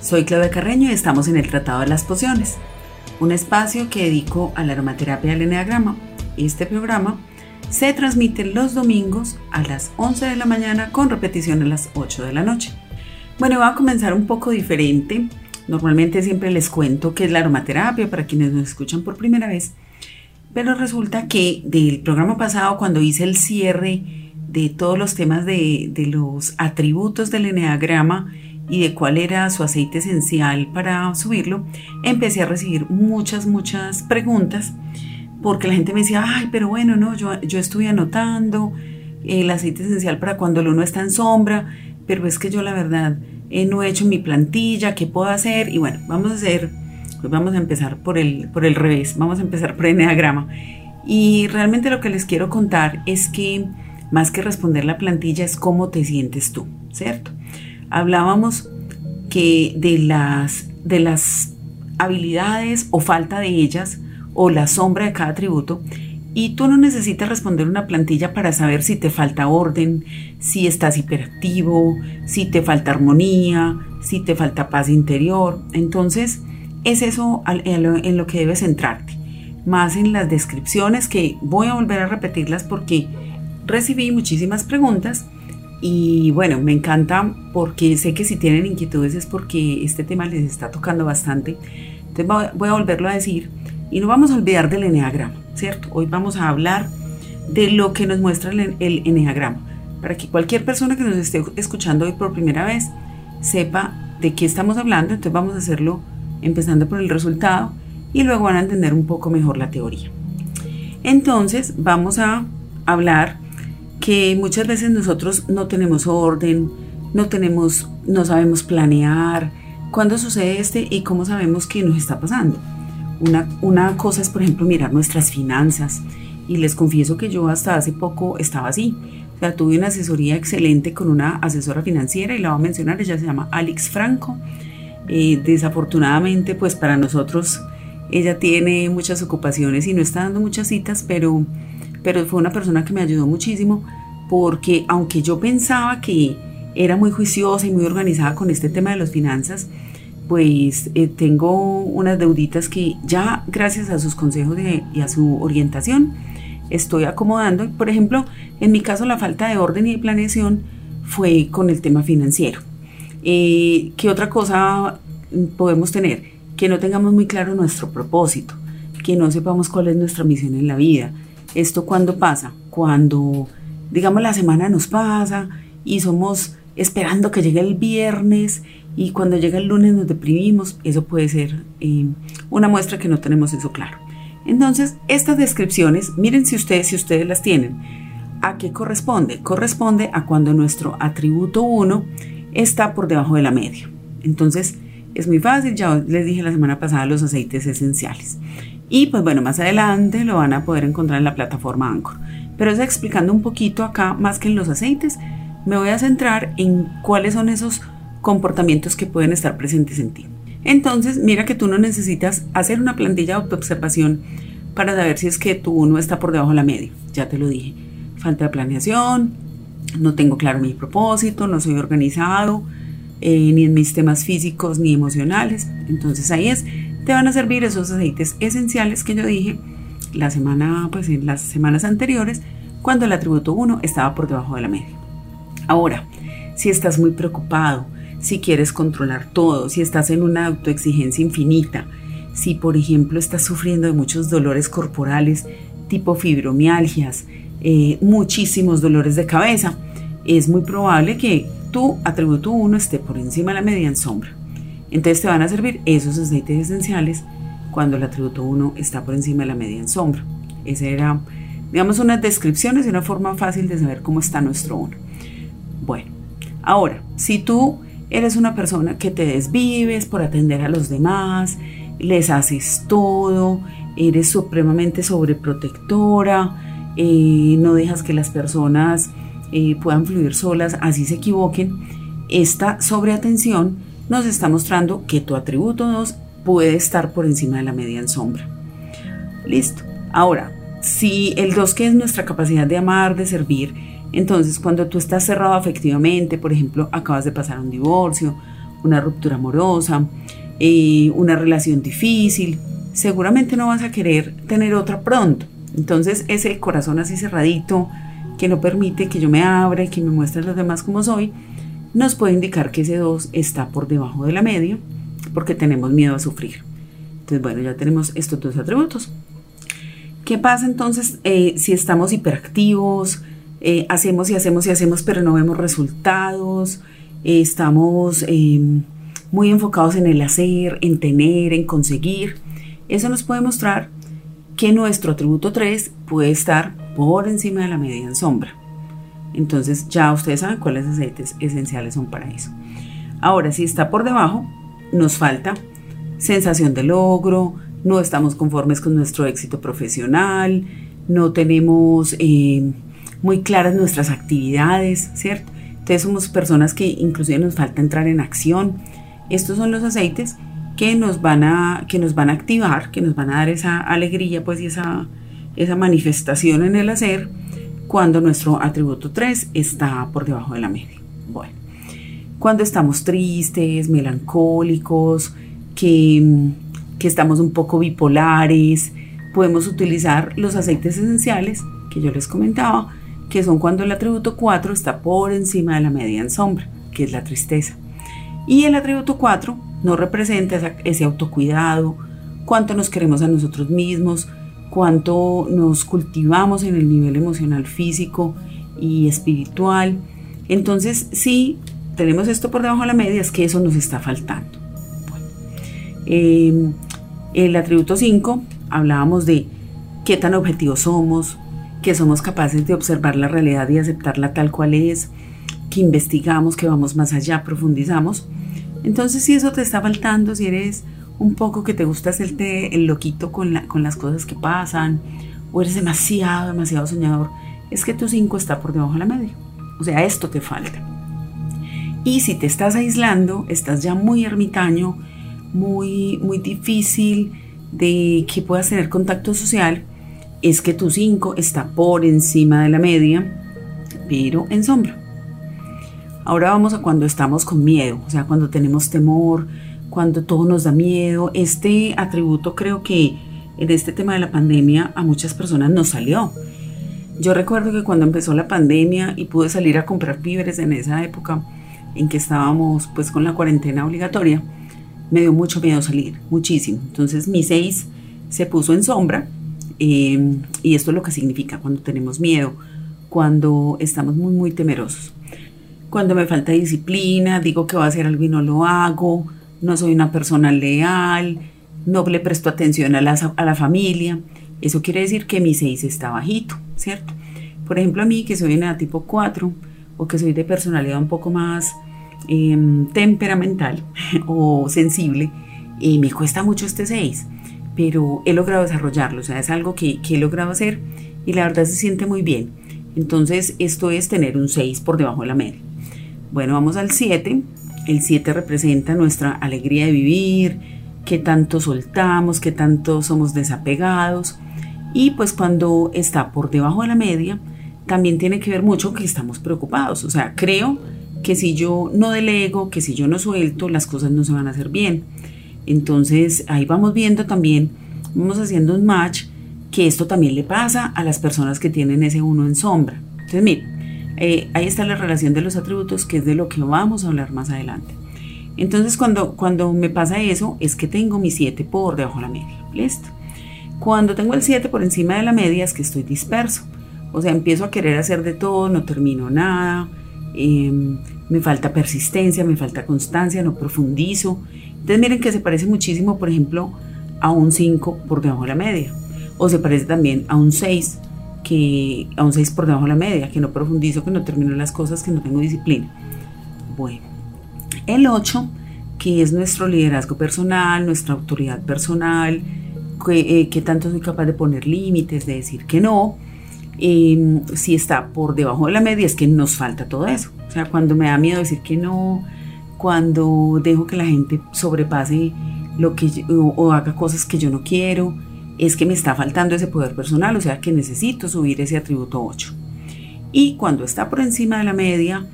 Soy Claudia Carreño y estamos en el Tratado de las Pociones, un espacio que dedico a la aromaterapia del Enneagrama. Este programa se transmite los domingos a las 11 de la mañana con repetición a las 8 de la noche. Bueno, voy a comenzar un poco diferente. Normalmente siempre les cuento qué es la aromaterapia para quienes nos escuchan por primera vez. Pero resulta que del programa pasado, cuando hice el cierre de todos los temas de, de los atributos del Enneagrama, y de cuál era su aceite esencial para subirlo, empecé a recibir muchas, muchas preguntas porque la gente me decía, ay, pero bueno, no, yo, yo estoy anotando el aceite esencial para cuando el uno está en sombra, pero es que yo la verdad eh, no he hecho mi plantilla, ¿qué puedo hacer? Y bueno, vamos a hacer, pues vamos a empezar por el, por el revés, vamos a empezar por Enneagrama. Y realmente lo que les quiero contar es que más que responder la plantilla es cómo te sientes tú, ¿cierto? Hablábamos que de las, de las habilidades o falta de ellas o la sombra de cada atributo y tú no necesitas responder una plantilla para saber si te falta orden, si estás hiperactivo, si te falta armonía, si te falta paz interior. Entonces, es eso en lo que debes centrarte. Más en las descripciones que voy a volver a repetirlas porque recibí muchísimas preguntas y bueno, me encanta porque sé que si tienen inquietudes es porque este tema les está tocando bastante. Entonces voy a volverlo a decir y no vamos a olvidar del eneagrama, ¿cierto? Hoy vamos a hablar de lo que nos muestra el, eneagrama, para que cualquier persona que nos esté escuchando hoy por primera vez sepa de qué estamos hablando. Entonces vamos a hacerlo empezando por el resultado y luego van a entender un poco mejor la teoría. Entonces vamos a hablar que muchas veces nosotros no tenemos orden, no tenemos, no sabemos planear cuándo sucede este y cómo sabemos qué nos está pasando. Una, una cosa es, por ejemplo, mirar nuestras finanzas y les confieso que yo hasta hace poco estaba así. O sea, tuve una asesoría excelente con una asesora financiera y la voy a mencionar, ella se llama Alex Franco. Eh, desafortunadamente, pues para nosotros ella tiene muchas ocupaciones y no está dando muchas citas, pero pero fue una persona que me ayudó muchísimo porque aunque yo pensaba que era muy juiciosa y muy organizada con este tema de las finanzas, pues eh, tengo unas deuditas que ya gracias a sus consejos y a su orientación estoy acomodando. Por ejemplo, en mi caso la falta de orden y de planeación fue con el tema financiero. Eh, ¿Qué otra cosa podemos tener? Que no tengamos muy claro nuestro propósito, que no sepamos cuál es nuestra misión en la vida, ¿Esto cuándo pasa? Cuando, digamos, la semana nos pasa y somos esperando que llegue el viernes y cuando llega el lunes nos deprimimos. Eso puede ser eh, una muestra que no tenemos eso claro. Entonces, estas descripciones, miren si ustedes, si ustedes las tienen. ¿A qué corresponde? Corresponde a cuando nuestro atributo 1 está por debajo de la media. Entonces, es muy fácil, ya les dije la semana pasada los aceites esenciales. Y pues bueno, más adelante lo van a poder encontrar en la plataforma Anchor. Pero es explicando un poquito acá, más que en los aceites, me voy a centrar en cuáles son esos comportamientos que pueden estar presentes en ti. Entonces, mira que tú no necesitas hacer una plantilla de autoobservación para saber si es que tú no está por debajo de la media. Ya te lo dije. Falta de planeación, no tengo claro mi propósito, no soy organizado, eh, ni en mis temas físicos ni emocionales. Entonces ahí es te van a servir esos aceites esenciales que yo dije la semana, pues en las semanas anteriores, cuando el atributo 1 estaba por debajo de la media. Ahora, si estás muy preocupado, si quieres controlar todo, si estás en una autoexigencia infinita, si por ejemplo estás sufriendo de muchos dolores corporales tipo fibromialgias, eh, muchísimos dolores de cabeza, es muy probable que tu atributo 1 esté por encima de la media en sombra. Entonces te van a servir esos aceites esenciales cuando el atributo 1 está por encima de la media en sombra. Esa era, digamos, unas descripciones y una forma fácil de saber cómo está nuestro 1. Bueno, ahora, si tú eres una persona que te desvives por atender a los demás, les haces todo, eres supremamente sobreprotectora, eh, no dejas que las personas eh, puedan fluir solas, así se equivoquen. Esta sobreatención nos está mostrando que tu atributo 2 puede estar por encima de la media en sombra. Listo. Ahora, si el 2 que es nuestra capacidad de amar, de servir, entonces cuando tú estás cerrado afectivamente, por ejemplo, acabas de pasar un divorcio, una ruptura amorosa, eh, una relación difícil, seguramente no vas a querer tener otra pronto. Entonces ese corazón así cerradito, que no permite que yo me abra y que me muestre a los demás como soy, nos puede indicar que ese 2 está por debajo de la media porque tenemos miedo a sufrir. Entonces, bueno, ya tenemos estos dos atributos. ¿Qué pasa entonces eh, si estamos hiperactivos, eh, hacemos y hacemos y hacemos, pero no vemos resultados? Eh, estamos muy enfocados en el hacer, en tener, en conseguir. Eso nos puede mostrar que nuestro atributo 3 puede estar por encima de la media en sombra. Entonces ya ustedes saben cuáles aceites esenciales son para eso. Ahora, si está por debajo, nos falta sensación de logro, no estamos conformes con nuestro éxito profesional, no tenemos eh, muy claras nuestras actividades, ¿cierto? Entonces somos personas que inclusive nos falta entrar en acción. Estos son los aceites que nos van a, que nos van a activar, que nos van a dar esa alegría, pues, y esa, esa manifestación en el hacer cuando nuestro atributo 3 está por debajo de la media. Bueno, cuando estamos tristes, melancólicos, que, que estamos un poco bipolares, podemos utilizar los aceites esenciales que yo les comentaba, que son cuando el atributo 4 está por encima de la media en sombra, que es la tristeza. Y el atributo 4 nos representa ese autocuidado, cuánto nos queremos a nosotros mismos, cuánto nos cultivamos en el nivel emocional, físico y espiritual. Entonces, si tenemos esto por debajo de la media, es que eso nos está faltando. Em, el atributo 5, hablábamos de qué tan objetivos somos, que somos capaces de observar la realidad y aceptarla tal cual es, que investigamos, que vamos más allá, profundizamos. Entonces, si eso te está faltando, si eres un poco que te gusta hacerte el loquito con, con las cosas que pasan, o eres demasiado, demasiado soñador, es que tu 5 está por debajo de la media. O sea, esto te falta. Y si te estás aislando, estás ya muy ermitaño, muy, muy difícil de que puedas tener contacto social, es que tu 5 está por encima de la media, pero en sombra. Ahora vamos a cuando estamos con miedo, o sea, cuando tenemos temor, cuando todo nos da miedo. Este atributo creo que en este tema de la pandemia a muchas personas nos salió. Yo recuerdo que cuando empezó la pandemia y pude salir a comprar víveres en esa época en que estábamos pues con la cuarentena obligatoria, me dio mucho miedo salir, muchísimo. Entonces mi 6 se puso en sombra em, y esto es lo que significa cuando tenemos miedo, cuando estamos muy muy temerosos. Cuando me falta disciplina, digo que voy a hacer algo y no lo hago, no soy una persona leal, no le presto atención a la, a la familia. Eso quiere decir que mi 6 está bajito, ¿cierto? Por ejemplo, a mí que soy en tipo 4 o que soy de personalidad un poco más em, temperamental o sensible, eh, me cuesta mucho este 6, pero he logrado desarrollarlo, o sea, es algo que, que he logrado hacer y la verdad se siente muy bien. Entonces, esto es tener un 6 por debajo de la media. Bueno, vamos al 7. El 7 representa nuestra alegría de vivir, qué tanto soltamos, qué tanto somos desapegados. Y pues cuando está por debajo de la media, también tiene que ver mucho que estamos preocupados. O sea, creo que si yo no delego, que si yo no suelto, las cosas no se van a hacer bien. Entonces ahí vamos viendo también, vamos haciendo un match, que esto también le pasa a las personas que tienen ese uno en sombra. Entonces, miren, eh, ahí está la relación de los atributos, que es de lo que vamos a hablar más adelante. Entonces, cuando, cuando me pasa eso, es que tengo mi 7 por debajo de la media. ¿Listo? Cuando tengo el 7 por encima de la media, es que estoy disperso. O sea, empiezo a querer hacer de todo, no termino nada, em, me falta persistencia, me falta constancia, no profundizo. Entonces, miren que se parece muchísimo, por ejemplo, a un 5 por debajo de la media. O se parece también a un 6 que a un 6 por debajo de la media, que no profundizo, que no termino las cosas, que no tengo disciplina. Bueno, el 8 que es nuestro liderazgo personal, nuestra autoridad personal, que, eh, tanto soy capaz de poner límites, de decir que no. Em, si está por debajo de la media es que nos falta todo eso. O sea, cuando me da miedo decir que no, cuando dejo que la gente sobrepase lo que o, haga cosas que yo no quiero, es que me está faltando ese poder personal, o sea que necesito subir ese atributo 8. Y cuando está por encima de la media,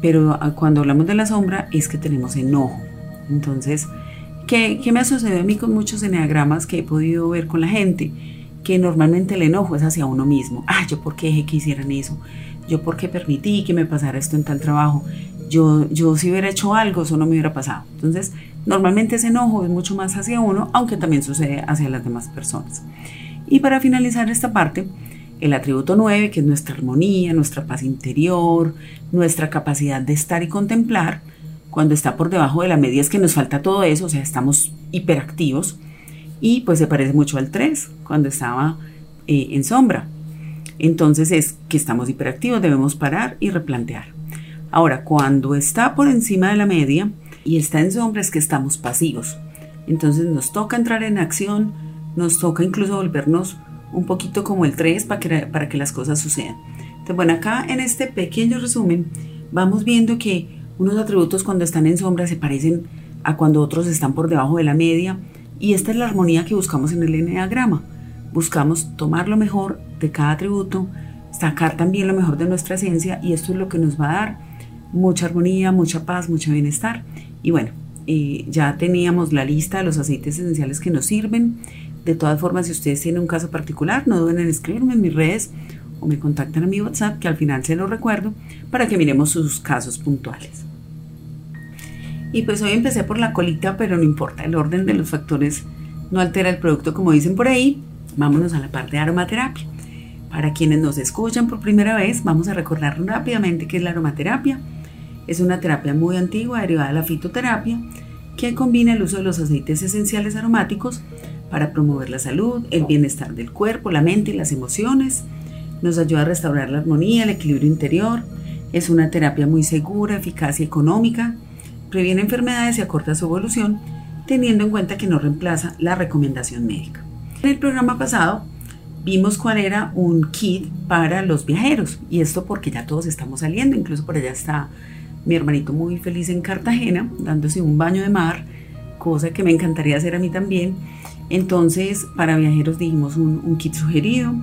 pero ah, cuando hablamos de la sombra, es que tenemos enojo. Entonces, ¿qué, ¿qué, me ha sucedido a mí con muchos eneagramas que he podido ver con la gente? Que normalmente el enojo es hacia uno mismo. Ah, yo por qué dejé que hicieran eso. Yo por qué permití que me pasara esto en tal trabajo. Yo, yo si hubiera hecho algo, eso no me hubiera pasado. Entonces, normalmente ese enojo es mucho más hacia uno, aunque también sucede hacia las demás personas. Y para finalizar esta parte, el atributo 9, que es nuestra armonía, nuestra paz interior, nuestra capacidad de estar y contemplar, cuando está por debajo de la media es que nos falta todo eso, o sea, estamos hiperactivos y pues se parece mucho al 3, cuando estaba eh, en sombra. Entonces es que estamos hiperactivos, debemos parar y replantear. Ahora, cuando está por encima de la media y está en sombra es que estamos pasivos. Entonces nos toca entrar en acción, nos toca incluso volvernos un poquito como el 3 para que, para que las cosas sucedan. Entonces, bueno, acá en este pequeño resumen vamos viendo que unos atributos cuando están en sombra se parecen a cuando otros están por debajo de la media y esta es la armonía que buscamos en el enneagrama. Buscamos tomar lo mejor de cada atributo, sacar también lo mejor de nuestra esencia y esto es lo que nos va a dar mucha armonía, mucha paz, mucho bienestar. Y bueno, eh, ya teníamos la lista de los aceites esenciales que nos sirven. De todas formas, si ustedes tienen un caso particular, no duden en escribirme en mis redes o me contactan a mi WhatsApp, que al final se lo recuerdo, para que miremos sus casos puntuales. Y pues hoy empecé por la colita, pero no importa, el orden de los factores no altera el producto como dicen por ahí. Vámonos a la parte de aromaterapia. Para quienes nos escuchan por primera vez, vamos a recordar rápidamente qué es la aromaterapia. Es una terapia muy antigua derivada de la fitoterapia que combina el uso de los aceites esenciales aromáticos para promover la salud, el bienestar del cuerpo, la mente y las emociones. Nos ayuda a restaurar la armonía, el equilibrio interior. Es una terapia muy segura, eficaz y económica. Previene enfermedades y acorta su evolución, teniendo en cuenta que no reemplaza la recomendación médica. En el programa pasado vimos cuál era un kit para los viajeros y esto porque ya todos estamos saliendo, incluso por allá está mi hermanito muy feliz en Cartagena, dándose un baño de mar, cosa que me encantaría hacer a mí también. Entonces, para viajeros dijimos un, kit sugerido.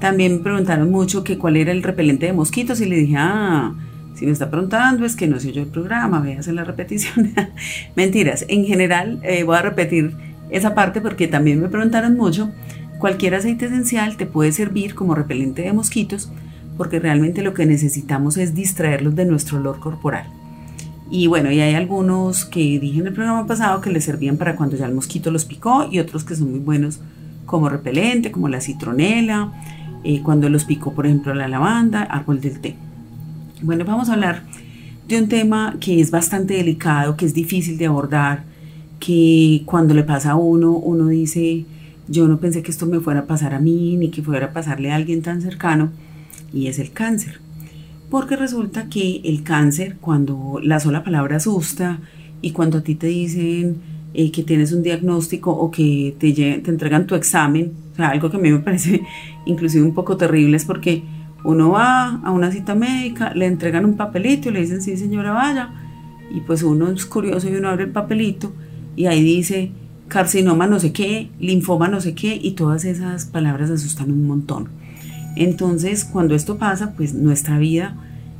También me preguntaron mucho que cuál era el repelente de mosquitos y le dije, ah, si me está preguntando es que no sé yo el programa, hacer la repetición. Mentiras, en general eh, voy a repetir esa parte porque también me preguntaron mucho. Cualquier aceite esencial te puede servir como repelente de mosquitos porque realmente lo que necesitamos es distraerlos de nuestro olor corporal. Y bueno, y hay algunos que dije en el programa pasado que les servían para cuando ya el mosquito los picó y otros que son muy buenos como repelente, como la citronela, eh, cuando los picó, por ejemplo, la lavanda, árbol del té. Bueno, vamos a hablar de un tema que es bastante delicado, que es difícil de abordar, que cuando le pasa a uno, uno dice, yo no pensé que esto me fuera a pasar a mí, ni que fuera a pasarle a alguien tan cercano, y es el cáncer porque resulta que el cáncer, cuando la sola palabra asusta y cuando a ti te dicen eh, que tienes un diagnóstico o que te, te entregan tu examen, o sea, algo que a mí me parece inclusive un poco terrible es porque uno va a una cita médica, le entregan un papelito y le dicen, sí señora, vaya, y pues uno es curioso y uno abre el papelito y ahí dice carcinoma no sé qué, linfoma no sé qué, y todas esas palabras asustan un montón. Entonces, cuando esto pasa, pues nuestra vida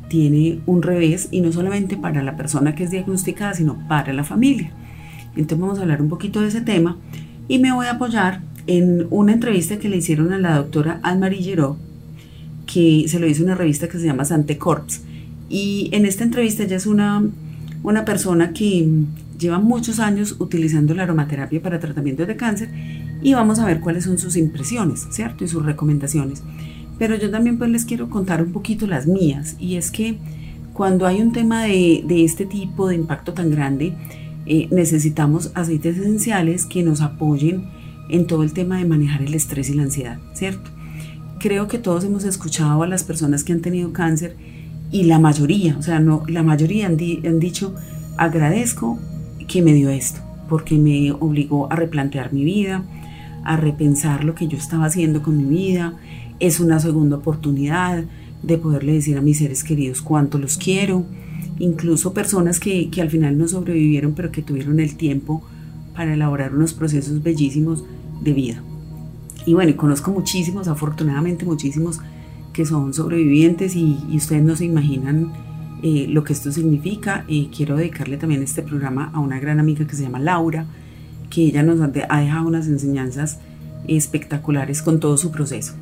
tiene un revés y no solamente para la persona que es diagnosticada, sino para la familia. Entonces vamos a hablar un poquito de ese tema y me voy a apoyar en una entrevista que le hicieron a la doctora Anne-Marie Giraud, que se lo hizo una revista que se llama Sante Corps. Y en esta entrevista ella es una, una persona que lleva muchos años utilizando la aromaterapia para tratamientos de cáncer y vamos a ver cuáles son sus impresiones, ¿cierto? Y sus recomendaciones. Pero yo también pues les quiero contar un poquito las mías y es que cuando hay un tema de, este tipo de impacto tan grande, eh, necesitamos aceites esenciales que nos apoyen en todo el tema de manejar el estrés y la ansiedad, ¿cierto? Creo que todos hemos escuchado a las personas que han tenido cáncer y la mayoría, o sea, no, la mayoría han, han dicho, agradezco que me dio esto, porque me obligó a replantear mi vida, a repensar lo que yo estaba haciendo con mi vida. Es una segunda oportunidad de poderle decir a mis seres queridos cuánto los quiero, incluso personas que, que al final no sobrevivieron, pero que tuvieron el tiempo para elaborar unos procesos bellísimos de vida. Y bueno, conozco muchísimos, afortunadamente muchísimos, que son sobrevivientes y, ustedes no se imaginan eh, lo que esto significa. Eh, quiero dedicarle también este programa a una gran amiga que se llama Laura, que ella nos ha dejado unas enseñanzas espectaculares con todo su proceso.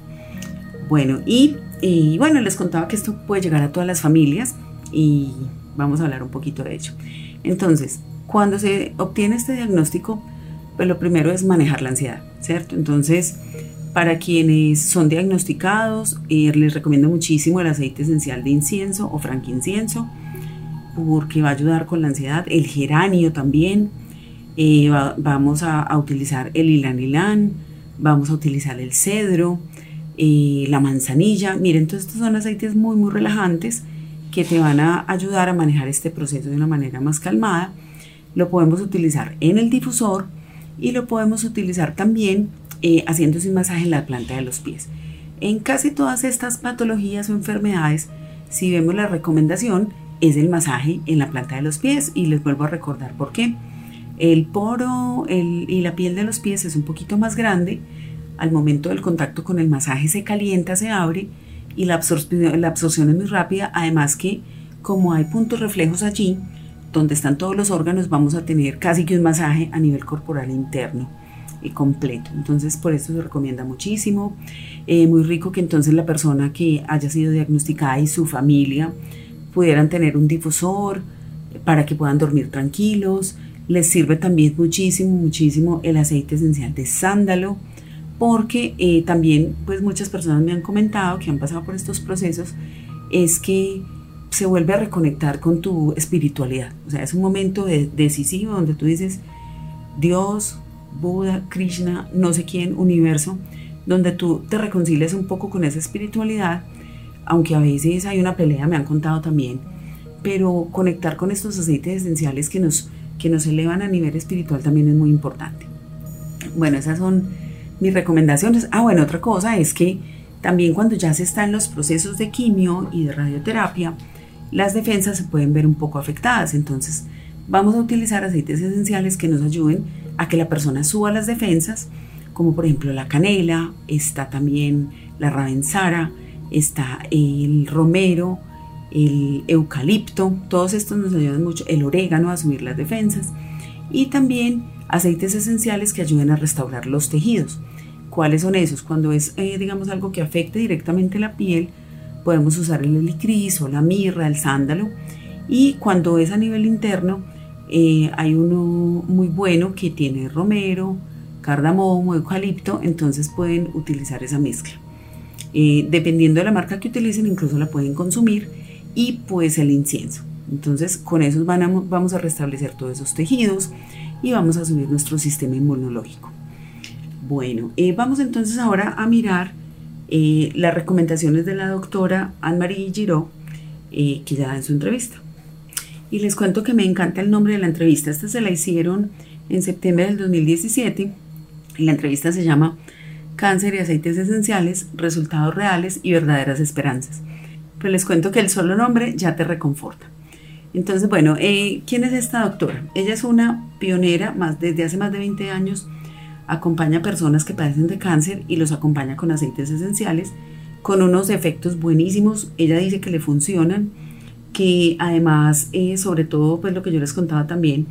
Bueno, y, y bueno, les contaba que esto puede llegar a todas las familias y vamos a hablar un poquito de ello. Entonces, cuando se obtiene este diagnóstico, pues lo primero es manejar la ansiedad, ¿cierto? Entonces, para quienes son diagnosticados, eh, les recomiendo muchísimo el aceite esencial de incienso o franquincienso, porque va a ayudar con la ansiedad. El geranio también. Eh, vamos a, utilizar el ilanilán, vamos a utilizar el cedro, eh, la manzanilla. Miren, todos estos son aceites muy, muy relajantes que te van a ayudar a manejar este proceso de una manera más calmada lo podemos utilizar en el difusor y lo podemos utilizar también eh, haciéndose un masaje en la planta de los pies. En casi todas estas patologías o enfermedades, si vemos la recomendación, es el masaje en la planta de los pies y les vuelvo a recordar por qué. El poro y la piel de los pies es un poquito más grande. Al momento del contacto con el masaje se calienta, se abre y la absorción, es muy rápida. Además que como hay puntos reflejos allí, donde están todos los órganos, vamos a tener casi que un masaje a nivel corporal interno y completo. Entonces, por eso se recomienda muchísimo. Eh, muy rico que entonces la persona que haya sido diagnosticada y su familia pudieran tener un difusor para que puedan dormir tranquilos. Les sirve también muchísimo, muchísimo el aceite esencial de sándalo, porque eh, también, pues muchas personas me han comentado que han pasado por estos procesos, es que se vuelve a reconectar con tu espiritualidad. O sea, es un momento decisivo donde tú dices, Dios, Buda, Krishna, no sé quién, universo, donde tú te reconcilias un poco con esa espiritualidad, aunque a veces hay una pelea, me han contado también, pero conectar con estos aceites esenciales que nos, que nos elevan a nivel espiritual también es muy importante. Bueno, esas son mis recomendaciones. Ah, bueno, otra cosa es que también cuando ya se está en los procesos de quimio y de radioterapia, las defensas se pueden ver un poco afectadas. Entonces, vamos a utilizar aceites esenciales que nos ayuden a que la persona suba las defensas, como por ejemplo la canela, está también la ravensara, está el romero, el eucalipto, todos estos nos ayudan mucho, el orégano a subir las defensas y también aceites esenciales que ayuden a restaurar los tejidos. ¿Cuáles son esos? Cuando es, eh, digamos, algo que afecte directamente la piel, podemos usar el helicris o la mirra, el sándalo. Y cuando es a nivel interno, eh, hay uno muy bueno que tiene romero, cardamomo, eucalipto, entonces pueden utilizar esa mezcla. Eh, dependiendo de la marca que utilicen, incluso la pueden consumir y pues el incienso. Entonces con eso vamos a restablecer todos esos tejidos y vamos a subir nuestro sistema inmunológico. Bueno, eh, vamos entonces ahora a mirar eh, las recomendaciones de la doctora Anne-Marie Giraud, eh, que da en su entrevista. Y les cuento que me encanta el nombre de la entrevista. Esta se la hicieron en septiembre del 2017 y la entrevista se llama Cáncer y aceites esenciales, resultados reales y verdaderas esperanzas. Pero les cuento que el solo nombre ya te reconforta. Entonces, bueno, eh, ¿quién es esta doctora? Ella es una pionera más, desde hace más de 20 años acompaña a personas que padecen de cáncer y los acompaña con aceites esenciales, con unos efectos buenísimos. Ella dice que le funcionan, que además, eh, sobre todo, pues lo que yo les contaba también,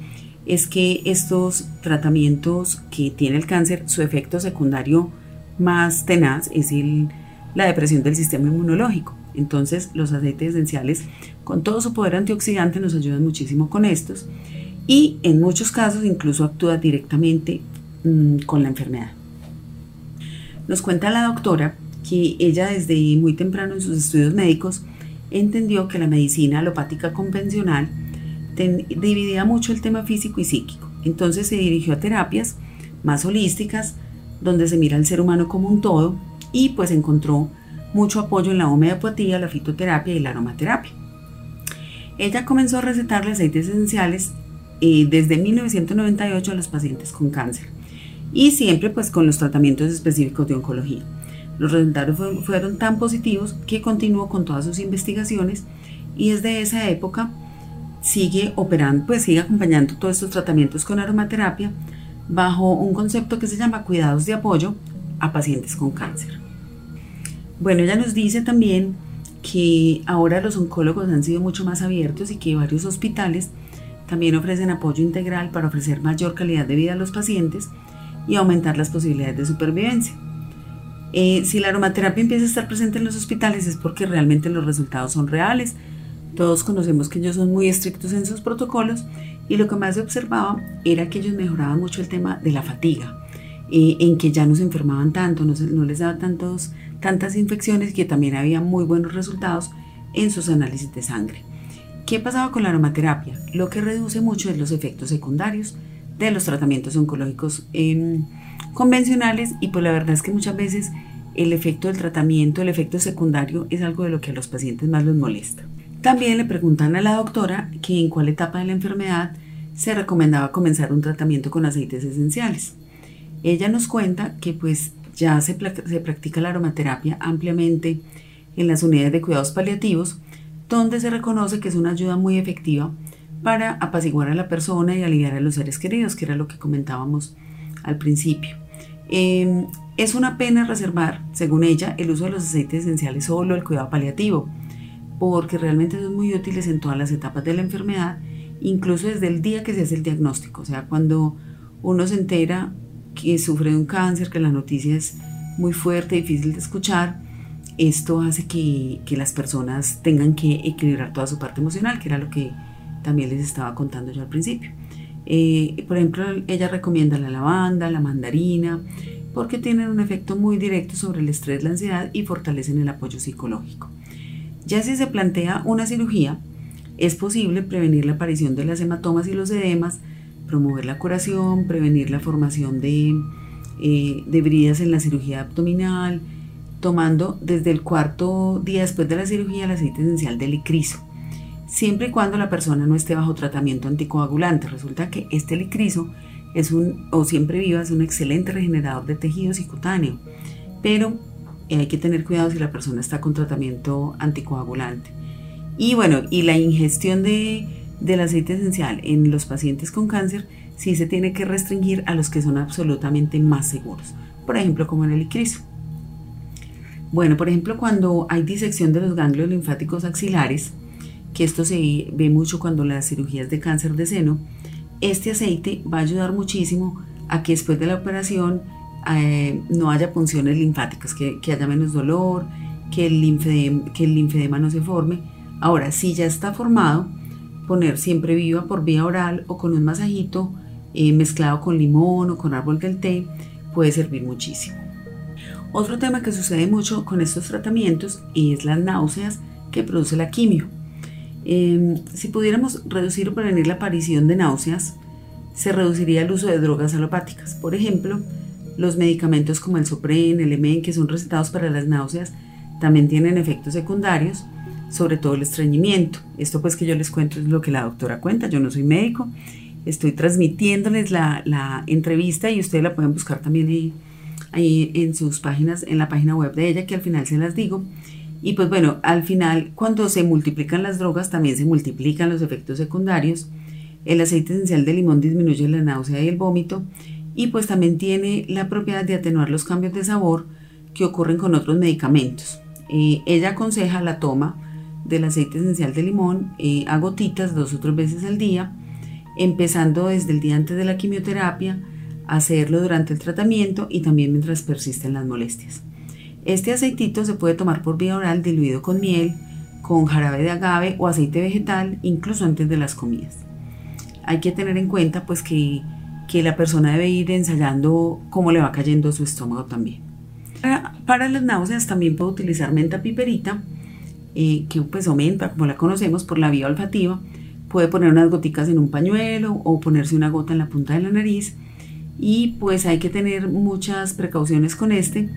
es que estos tratamientos que tiene el cáncer, su efecto secundario más tenaz es el, la depresión del sistema inmunológico. Entonces, los aceites esenciales, con todo su poder antioxidante, nos ayudan muchísimo con estos y en muchos casos incluso actúa directamente Mm, con la enfermedad. Nos cuenta la doctora que ella desde muy temprano en sus estudios médicos entendió que la medicina alopática convencional dividía mucho el tema físico y psíquico. Entonces se dirigió a terapias más holísticas, donde se mira al ser humano como un todo y pues encontró mucho apoyo en la homeopatía, la fitoterapia y la aromaterapia. Ella comenzó a recetarle aceites esenciales eh, desde 1998 a los pacientes con cáncer y siempre pues con los tratamientos específicos de oncología. Los resultados fueron tan positivos que continuó con todas sus investigaciones y desde esa época sigue operando, pues sigue acompañando todos estos tratamientos con aromaterapia bajo un concepto que se llama cuidados de apoyo a pacientes con cáncer. Bueno, ella nos dice también que ahora los oncólogos han sido mucho más abiertos y que varios hospitales también ofrecen apoyo integral para ofrecer mayor calidad de vida a los pacientes y aumentar las posibilidades de supervivencia. Eh, si la aromaterapia empieza a estar presente en los hospitales es porque realmente los resultados son reales. Todos conocemos que ellos son muy estrictos en sus protocolos y lo que más se observaba era que ellos mejoraban mucho el tema de la fatiga, eh, en que ya no se enfermaban tanto, no, no les daba tantos, tantas infecciones y que también había muy buenos resultados en sus análisis de sangre. ¿Qué pasaba con la aromaterapia? Lo que reduce mucho es los efectos secundarios de los tratamientos oncológicos em, convencionales y pues la verdad es que muchas veces el efecto del tratamiento, el efecto secundario es algo de lo que a los pacientes más les molesta. También le preguntan a la doctora que en cuál etapa de la enfermedad se recomendaba comenzar un tratamiento con aceites esenciales. Ella nos cuenta que pues ya se, se practica la aromaterapia ampliamente en las unidades de cuidados paliativos, donde se reconoce que es una ayuda muy efectiva para apaciguar a la persona y aliviar a los seres queridos, que era lo que comentábamos al principio. Em, es una pena reservar, según ella, el uso de los aceites esenciales solo el cuidado paliativo, porque realmente son muy útiles en todas las etapas de la enfermedad, incluso desde el día que se hace el diagnóstico, o sea, cuando uno se entera que sufre de un cáncer, que la noticia es muy fuerte, difícil de escuchar, esto hace que, que las personas tengan que equilibrar toda su parte emocional, que era lo que también les estaba contando yo al principio. Eh, por ejemplo, ella recomienda la lavanda, la mandarina, porque tienen un efecto muy directo sobre el estrés, la ansiedad y fortalecen el apoyo psicológico. Ya si se plantea una cirugía, es posible prevenir la aparición de las hematomas y los edemas, promover la curación, prevenir la formación de, eh, de bridas en la cirugía abdominal, tomando desde el cuarto día después de la cirugía el aceite esencial de licrizo siempre y cuando la persona no esté bajo tratamiento anticoagulante. Resulta que este licrizo es un, o siempre viva, es un excelente regenerador de tejidos y cutáneo, pero hay que tener cuidado si la persona está con tratamiento anticoagulante. Y bueno, y la ingestión de, del aceite esencial en los pacientes con cáncer sí se tiene que restringir a los que son absolutamente más seguros, por ejemplo como en el licrizo. Bueno, por ejemplo, cuando hay disección de los ganglios linfáticos axilares, que esto se ve mucho cuando las cirugías de cáncer de seno, este aceite va a ayudar muchísimo a que después de la operación eh, no haya punciones linfáticas, que, haya menos dolor, que el, linfedema, que el linfedema no se forme. Ahora, si ya está formado, poner siempre viva por vía oral o con un masajito eh, mezclado con limón o con árbol del té puede servir muchísimo. Otro tema que sucede mucho con estos tratamientos es las náuseas que produce la quimio. Em, si pudiéramos reducir o prevenir la aparición de náuseas, se reduciría el uso de drogas alopáticas. Por ejemplo, los medicamentos como el Sopren, el Emen, que son recetados para las náuseas, también tienen efectos secundarios, sobre todo el estreñimiento. Esto pues que yo les cuento es lo que la doctora cuenta, yo no soy médico, estoy transmitiéndoles la, entrevista y ustedes la pueden buscar también ahí, ahí en sus páginas, en la página web de ella, que al final se las digo. Y pues bueno, al final cuando se multiplican las drogas también se multiplican los efectos secundarios. El aceite esencial de limón disminuye la náusea y el vómito y pues también tiene la propiedad de atenuar los cambios de sabor que ocurren con otros medicamentos. Eh, ella aconseja la toma del aceite esencial de limón eh, a gotitas dos o tres veces al día, empezando desde el día antes de la quimioterapia, hacerlo durante el tratamiento y también mientras persisten las molestias. Este aceitito se puede tomar por vía oral diluido con miel, con jarabe de agave o aceite vegetal, incluso antes de las comidas. Hay que tener en cuenta pues que, la persona debe ir ensayando cómo le va cayendo su estómago también. Para, las náuseas también puede utilizar menta piperita, eh, que pues o menta como la conocemos por la vía olfativa. Puede poner unas goticas en un pañuelo o ponerse una gota en la punta de la nariz. Y pues hay que tener muchas precauciones con este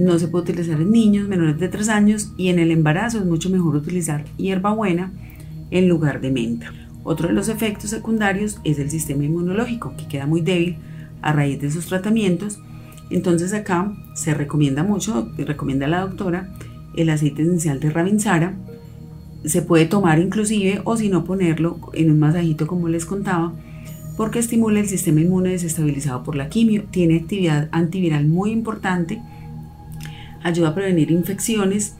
no se puede utilizar en niños menores de 3 años y en el embarazo es mucho mejor utilizar hierbabuena en lugar de menta. Otro de los efectos secundarios es el sistema inmunológico, que queda muy débil a raíz de sus tratamientos. Entonces acá se recomienda mucho, recomienda la doctora, el aceite esencial de Ravinsara. Se puede tomar inclusive o si no ponerlo en un masajito como les contaba, porque estimula el sistema inmune desestabilizado por la quimio, tiene actividad antiviral muy importante, ayuda a prevenir infecciones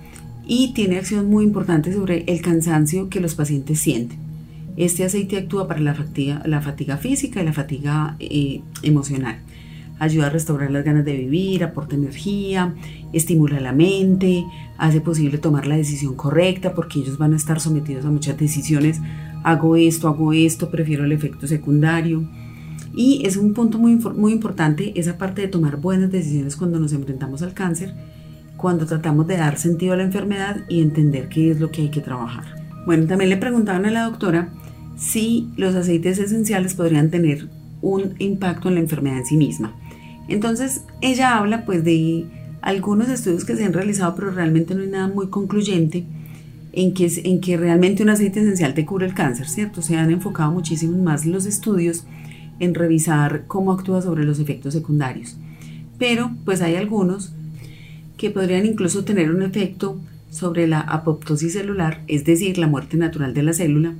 y tiene acción muy importante sobre el cansancio que los pacientes sienten. Este aceite actúa para la fatiga, la fatiga física y la fatiga eh, emocional. Ayuda a restaurar las ganas de vivir, aporta energía, estimula la mente, hace posible tomar la decisión correcta porque ellos van a estar sometidos a muchas decisiones. Hago esto, hago esto, prefiero el efecto secundario. Y es un punto muy, muy importante esa parte de tomar buenas decisiones cuando nos enfrentamos al cáncer cuando tratamos de dar sentido a la enfermedad y entender qué es lo que hay que trabajar. Bueno, también le preguntaban a la doctora si los aceites esenciales podrían tener un impacto en la enfermedad en sí misma. Entonces, ella habla pues de algunos estudios que se han realizado, pero realmente no hay nada muy concluyente en que, en que realmente un aceite esencial te cure el cáncer, ¿cierto? Se han enfocado muchísimo más los estudios en revisar cómo actúa sobre los efectos secundarios. Pero pues hay algunos que podrían incluso tener un efecto sobre la apoptosis celular, es decir, la muerte natural de la célula.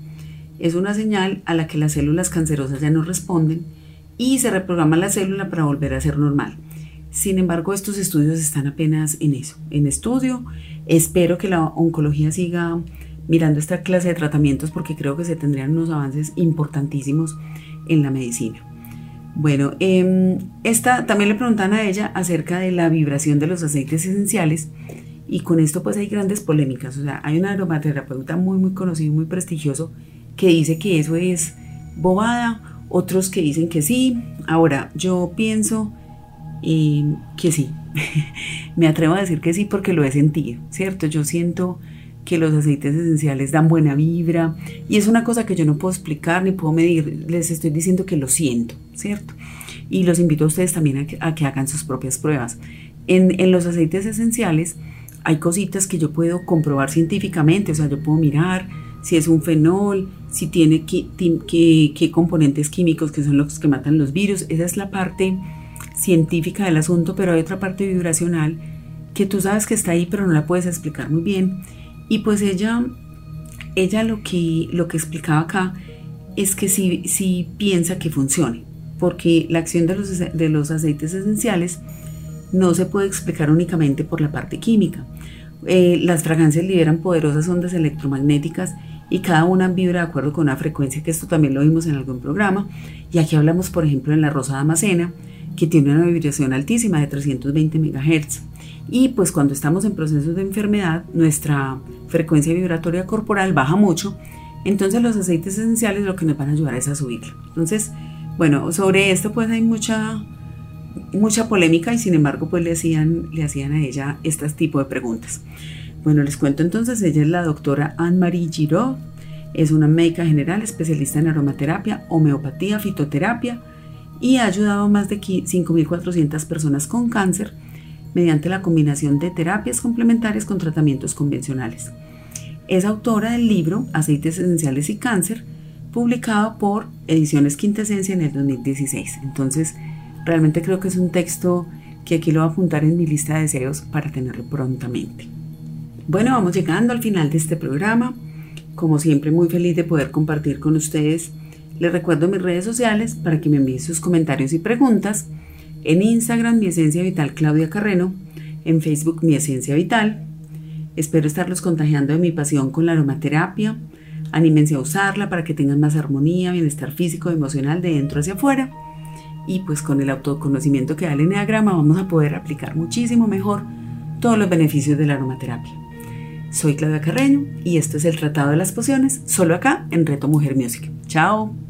Es una señal a la que las células cancerosas ya no responden y se reprograma la célula para volver a ser normal. Sin embargo, estos estudios están apenas en eso, en estudio. Espero que la oncología siga mirando esta clase de tratamientos porque creo que se tendrían unos avances importantísimos en la medicina. Bueno, em, esta también le preguntan a ella acerca de la vibración de los aceites esenciales y con esto pues hay grandes polémicas. O sea, hay un aromaterapeuta muy muy conocido, muy prestigioso, que dice que eso es bobada, otros que dicen que sí. Ahora, yo pienso em, que sí. Me atrevo a decir que sí porque lo he sentido, ¿cierto? Yo siento que los aceites esenciales dan buena vibra y es una cosa que yo no puedo explicar ni puedo medir, les estoy diciendo que lo siento, ¿cierto? Y los invito a ustedes también a que, hagan sus propias pruebas. En, los aceites esenciales hay cositas que yo puedo comprobar científicamente, o sea, yo puedo mirar si es un fenol, si tiene qué componentes químicos que son los que matan los virus, esa es la parte científica del asunto, pero hay otra parte vibracional que tú sabes que está ahí, pero no la puedes explicar muy bien y pues ella, ella lo, que, lo que explicaba acá es que si, si piensa que funcione, porque la acción de los, de los aceites esenciales no se puede explicar únicamente por la parte química. Eh, las fragancias liberan poderosas ondas electromagnéticas y cada una vibra de acuerdo con una frecuencia, que esto también lo vimos en algún programa. Y aquí hablamos, por ejemplo, en la rosa damascena, que tiene una vibración altísima de 320 MHz. Y pues cuando estamos en procesos de enfermedad, nuestra frecuencia vibratoria corporal baja mucho, entonces los aceites esenciales lo que nos van a ayudar es a subirla. Entonces, bueno, sobre esto pues hay mucha, mucha polémica y sin embargo pues le hacían, le hacían a ella este tipo de preguntas. Bueno, les cuento entonces, ella es la doctora Anne-Marie Giraud, es una médica general especialista en aromaterapia, homeopatía, fitoterapia y ha ayudado a más de 5.400 personas con cáncer mediante la combinación de terapias complementarias con tratamientos convencionales. Es autora del libro Aceites Esenciales y Cáncer, publicado por Ediciones Quintesencia en el 2016. Entonces, realmente creo que es un texto que aquí lo voy a apuntar en mi lista de deseos para tenerlo prontamente. Bueno, vamos llegando al final de este programa. Como siempre, muy feliz de poder compartir con ustedes. Les recuerdo mis redes sociales para que me envíen sus comentarios y preguntas. En Instagram, mi esencia vital Claudia Carreno. En Facebook, mi esencia vital. Espero estarlos contagiando de mi pasión con la aromaterapia. Anímense a usarla para que tengan más armonía, bienestar físico emocional de dentro hacia afuera. Y pues con el autoconocimiento que da el Enneagrama vamos a poder aplicar muchísimo mejor todos los beneficios de la aromaterapia. Soy Claudia Carreño y esto es el Tratado de las Pociones, solo acá en Reto Mujer Music. Chao.